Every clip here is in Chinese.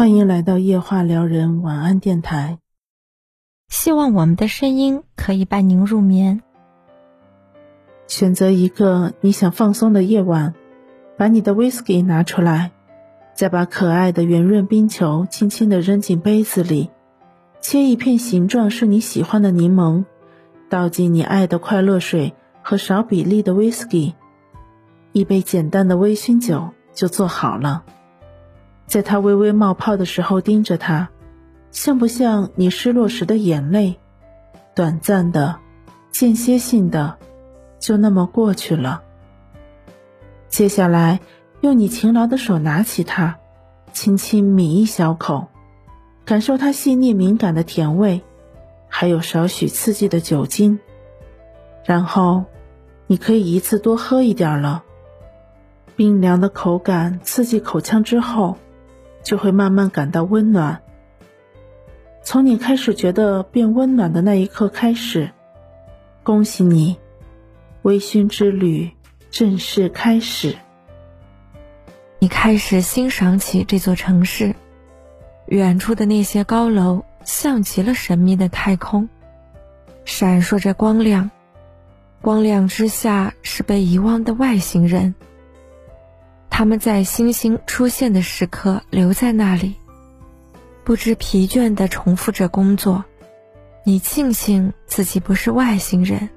欢迎来到夜话撩人晚安电台。希望我们的声音可以伴您入眠。选择一个你想放松的夜晚，把你的 whisky 拿出来，再把可爱的圆润冰球轻轻地扔进杯子里，切一片形状是你喜欢的柠檬，倒进你爱的快乐水和少比例的 whisky，一杯简单的微醺酒就做好了。在它微微冒泡的时候，盯着它，像不像你失落时的眼泪？短暂的、间歇性的，就那么过去了。接下来，用你勤劳的手拿起它，轻轻抿一小口，感受它细腻敏感的甜味，还有少许刺激的酒精。然后，你可以一次多喝一点了。冰凉的口感刺激口腔之后。就会慢慢感到温暖。从你开始觉得变温暖的那一刻开始，恭喜你，微醺之旅正式开始。你开始欣赏起这座城市，远处的那些高楼像极了神秘的太空，闪烁着光亮。光亮之下是被遗忘的外星人。他们在星星出现的时刻留在那里，不知疲倦地重复着工作。你庆幸自己不是外星人，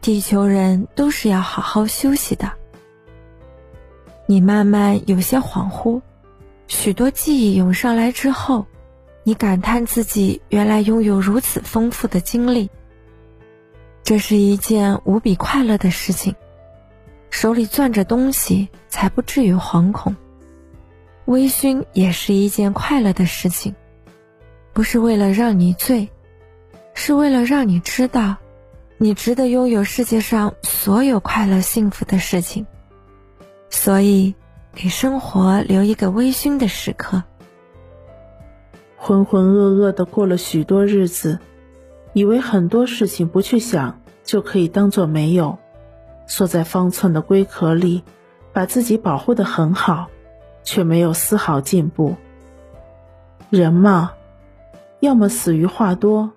地球人都是要好好休息的。你慢慢有些恍惚，许多记忆涌上来之后，你感叹自己原来拥有如此丰富的经历。这是一件无比快乐的事情。手里攥着东西，才不至于惶恐。微醺也是一件快乐的事情，不是为了让你醉，是为了让你知道，你值得拥有世界上所有快乐幸福的事情。所以，给生活留一个微醺的时刻。浑浑噩噩的过了许多日子，以为很多事情不去想就可以当做没有。缩在方寸的龟壳里，把自己保护的很好，却没有丝毫进步。人嘛，要么死于话多，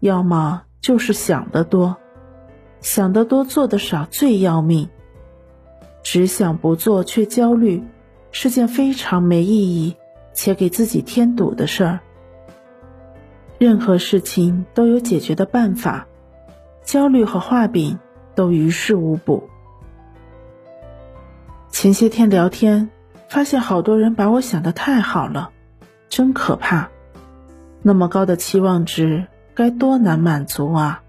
要么就是想得多。想得多，做的少最要命。只想不做却焦虑，是件非常没意义且给自己添堵的事儿。任何事情都有解决的办法，焦虑和画饼。都于事无补。前些天聊天，发现好多人把我想的太好了，真可怕。那么高的期望值，该多难满足啊！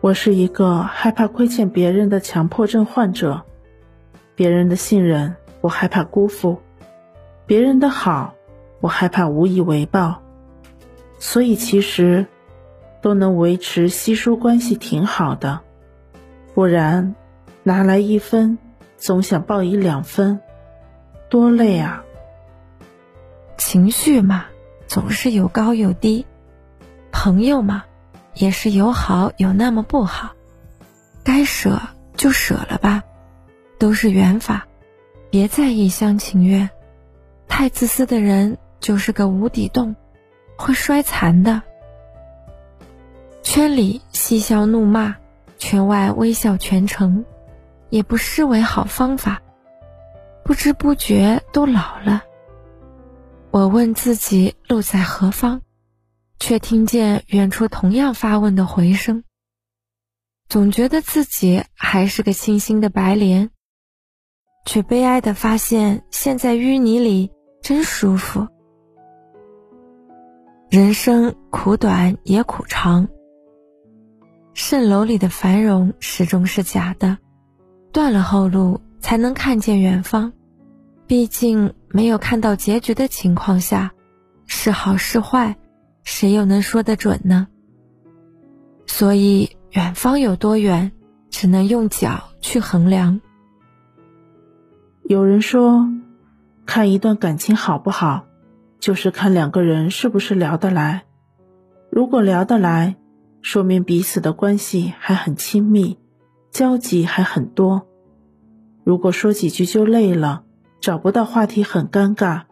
我是一个害怕亏欠别人的强迫症患者，别人的信任我害怕辜负，别人的好我害怕无以为报，所以其实都能维持稀疏关系挺好的。不然，拿来一分，总想报以两分，多累啊！情绪嘛，总是有高有低；朋友嘛，也是有好有那么不好。该舍就舍了吧，都是缘法，别再一厢情愿。太自私的人就是个无底洞，会摔残的。圈里嬉笑怒骂。圈外微笑全程，也不失为好方法。不知不觉都老了。我问自己路在何方，却听见远处同样发问的回声。总觉得自己还是个清新的白莲，却悲哀的发现陷在淤泥里真舒服。人生苦短也苦长。蜃楼里的繁荣始终是假的，断了后路才能看见远方。毕竟没有看到结局的情况下，是好是坏，谁又能说得准呢？所以远方有多远，只能用脚去衡量。有人说，看一段感情好不好，就是看两个人是不是聊得来。如果聊得来，说明彼此的关系还很亲密，交集还很多。如果说几句就累了，找不到话题很尴尬，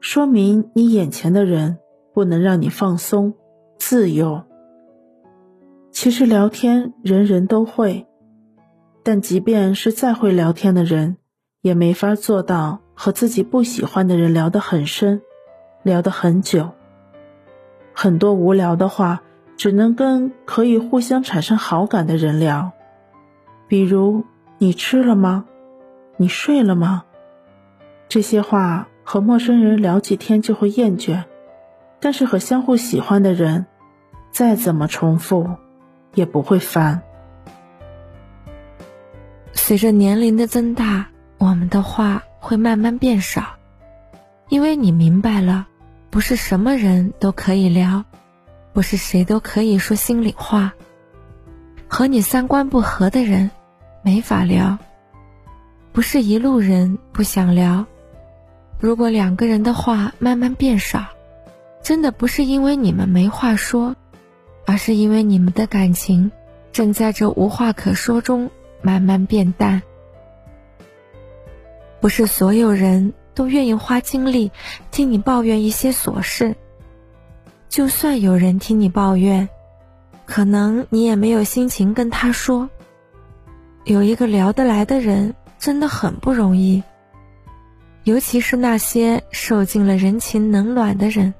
说明你眼前的人不能让你放松、自由。其实聊天人人都会，但即便是再会聊天的人，也没法做到和自己不喜欢的人聊得很深，聊得很久。很多无聊的话，只能跟可以互相产生好感的人聊，比如“你吃了吗？你睡了吗？”这些话和陌生人聊几天就会厌倦，但是和相互喜欢的人，再怎么重复。也不会烦。随着年龄的增大，我们的话会慢慢变少，因为你明白了，不是什么人都可以聊，不是谁都可以说心里话。和你三观不合的人，没法聊。不是一路人不想聊。如果两个人的话慢慢变少，真的不是因为你们没话说。而是因为你们的感情正在这无话可说中慢慢变淡。不是所有人都愿意花精力听你抱怨一些琐事。就算有人听你抱怨，可能你也没有心情跟他说。有一个聊得来的人真的很不容易，尤其是那些受尽了人情冷暖的人。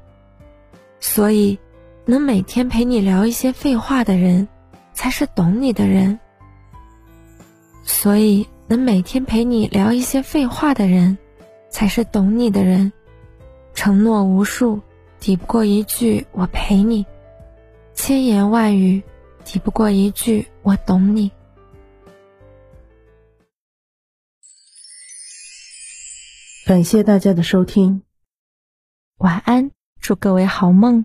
所以。能每天陪你聊一些废话的人，才是懂你的人。所以，能每天陪你聊一些废话的人，才是懂你的人。承诺无数，抵不过一句“我陪你”；千言万语，抵不过一句“我懂你”。感谢大家的收听，晚安，祝各位好梦。